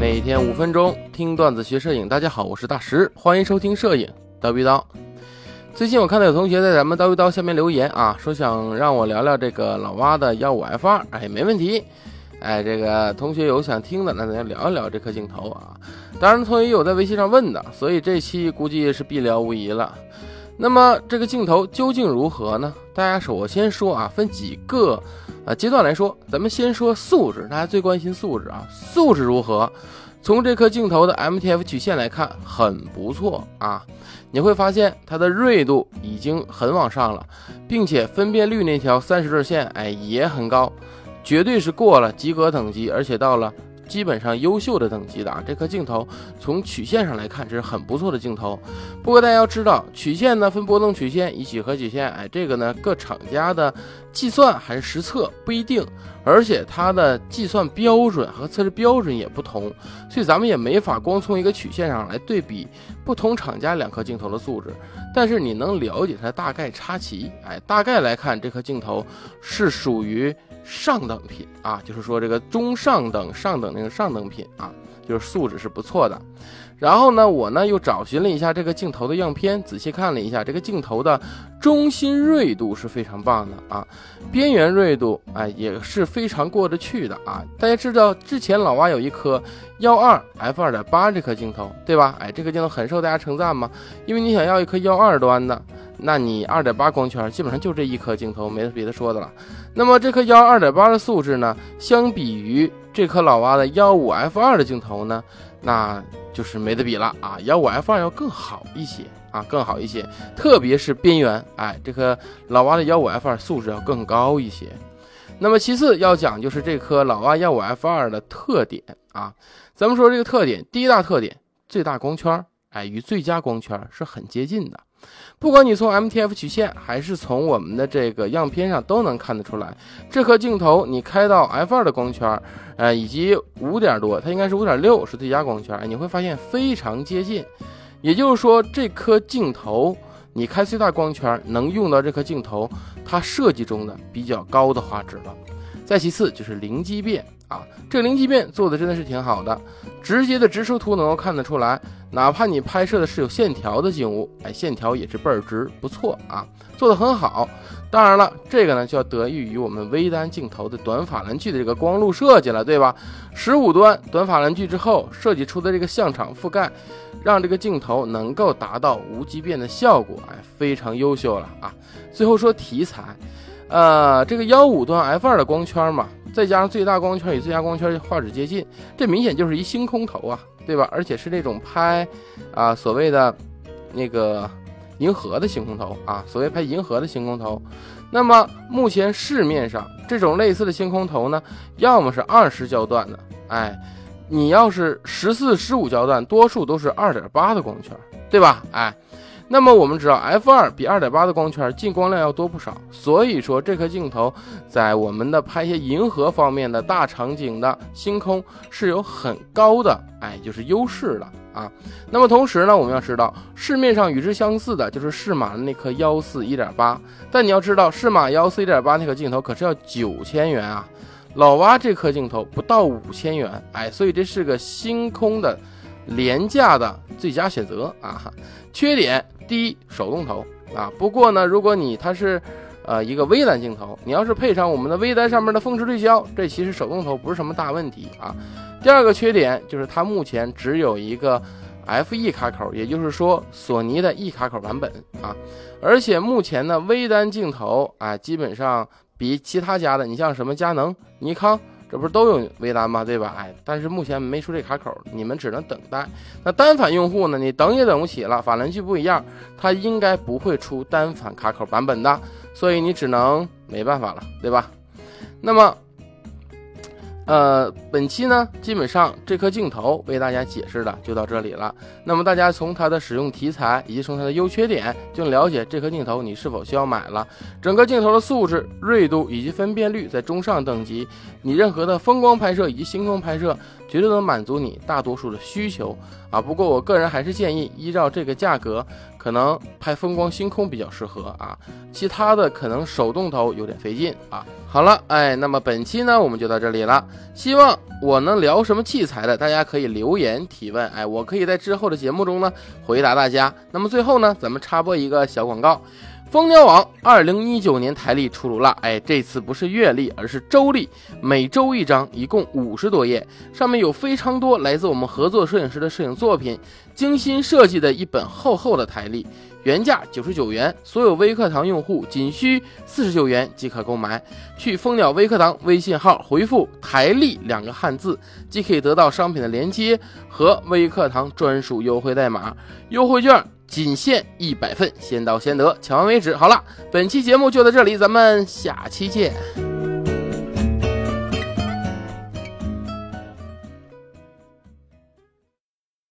每天五分钟听段子学摄影，大家好，我是大石，欢迎收听摄影叨逼叨。最近我看到有同学在咱们叨逼叨下面留言啊，说想让我聊聊这个老蛙的幺五 F 二，哎，没问题。哎，这个同学有想听的，那咱就聊一聊这颗镜头啊。当然，同学有在微信上问的，所以这期估计是必聊无疑了。那么这个镜头究竟如何呢？大家首先说啊，分几个啊阶段来说，咱们先说素质，大家最关心素质啊，素质如何？从这颗镜头的 MTF 曲线来看，很不错啊。你会发现它的锐度已经很往上了，并且分辨率那条三十日线，哎，也很高。绝对是过了及格等级，而且到了基本上优秀的等级的啊！这颗镜头从曲线上来看，这是很不错的镜头。不过大家要知道，曲线呢分波动曲线以几何曲线，哎，这个呢各厂家的计算还是实测不一定，而且它的计算标准和测试标准也不同，所以咱们也没法光从一个曲线上来对比不同厂家两颗镜头的素质。但是你能了解它大概差齐，哎，大概来看这颗镜头是属于。上等品啊，就是说这个中上等、上等那个上等品啊，就是素质是不错的。然后呢，我呢又找寻了一下这个镜头的样片，仔细看了一下，这个镜头的中心锐度是非常棒的啊，边缘锐度哎也是非常过得去的啊。大家知道之前老蛙有一颗幺二 f 二点八这颗镜头，对吧？哎，这个镜头很受大家称赞嘛，因为你想要一颗幺二端的。那你二点八光圈基本上就这一颗镜头，没别的说的了。那么这颗幺二点八的素质呢，相比于这颗老蛙的幺五 f 二的镜头呢，那就是没得比了。啊。幺五 f 二要更好一些啊，更好一些，特别是边缘，哎，这颗老蛙的幺五 f 二素质要更高一些。那么其次要讲就是这颗老蛙幺五 f 二的特点啊，咱们说这个特点，第一大特点，最大光圈，哎，与最佳光圈是很接近的。不管你从 MTF 曲线，还是从我们的这个样片上，都能看得出来，这颗镜头你开到 f 二的光圈，呃，以及五点多，它应该是五点六是最佳光圈，你会发现非常接近。也就是说，这颗镜头你开最大光圈，能用到这颗镜头它设计中的比较高的画质了。再其次就是零畸变啊，这个零畸变做的真的是挺好的。直接的直出图能够看得出来，哪怕你拍摄的是有线条的景物，哎，线条也是倍儿直，不错啊，做的很好。当然了，这个呢就要得益于我们微单镜头的短法兰距的这个光路设计了，对吧？十五端短法兰距之后设计出的这个像场覆盖，让这个镜头能够达到无畸变的效果，哎，非常优秀了啊。最后说题材，呃，这个幺五端 f 二的光圈嘛。再加上最大光圈与最佳光圈画质接近，这明显就是一星空头啊，对吧？而且是那种拍啊所谓的那个银河的星空头啊，所谓拍银河的星空头。那么目前市面上这种类似的星空头呢，要么是二十焦段的，哎，你要是十四、十五焦段，多数都是二点八的光圈，对吧？哎。那么我们知道，f 二比二点八的光圈进光量要多不少，所以说这颗镜头在我们的拍一些银河方面的大场景的星空是有很高的哎，就是优势的啊。那么同时呢，我们要知道市面上与之相似的就是适马的那颗幺四一点八，但你要知道适马幺四一点八那颗镜头可是要九千元啊，老蛙这颗镜头不到五千元，哎，所以这是个星空的廉价的最佳选择啊。缺点。第一手动头啊，不过呢，如果你它是，呃，一个微单镜头，你要是配上我们的微单上面的峰值对焦，这其实手动头不是什么大问题啊。第二个缺点就是它目前只有一个 F E 卡口，也就是说索尼的 E 卡口版本啊，而且目前呢微单镜头啊，基本上比其他家的，你像什么佳能、尼康。这不是都有微单吗？对吧？哎，但是目前没出这卡口，你们只能等待。那单反用户呢？你等也等不起了，法兰距不一样，它应该不会出单反卡口版本的，所以你只能没办法了，对吧？那么。呃，本期呢，基本上这颗镜头为大家解释的就到这里了。那么大家从它的使用题材以及从它的优缺点，就了解这颗镜头你是否需要买了。整个镜头的素质、锐度以及分辨率在中上等级，你任何的风光拍摄以及星空拍摄，绝对能满足你大多数的需求啊。不过我个人还是建议，依照这个价格，可能拍风光星空比较适合啊，其他的可能手动头有点费劲啊。好了，哎，那么本期呢我们就到这里了，希望我能聊什么器材的，大家可以留言提问，哎，我可以在之后的节目中呢回答大家。那么最后呢，咱们插播一个小广告。蜂鸟网二零一九年台历出炉了，哎，这次不是月历，而是周历，每周一张，一共五十多页，上面有非常多来自我们合作摄影师的摄影作品，精心设计的一本厚厚的台历，原价九十九元，所有微课堂用户仅需四十九元即可购买。去蜂鸟微课堂微信号回复“台历”两个汉字，即可以得到商品的链接和微课堂专属优惠代码，优惠券。仅限一百份，先到先得，抢完为止。好了，本期节目就到这里，咱们下期见。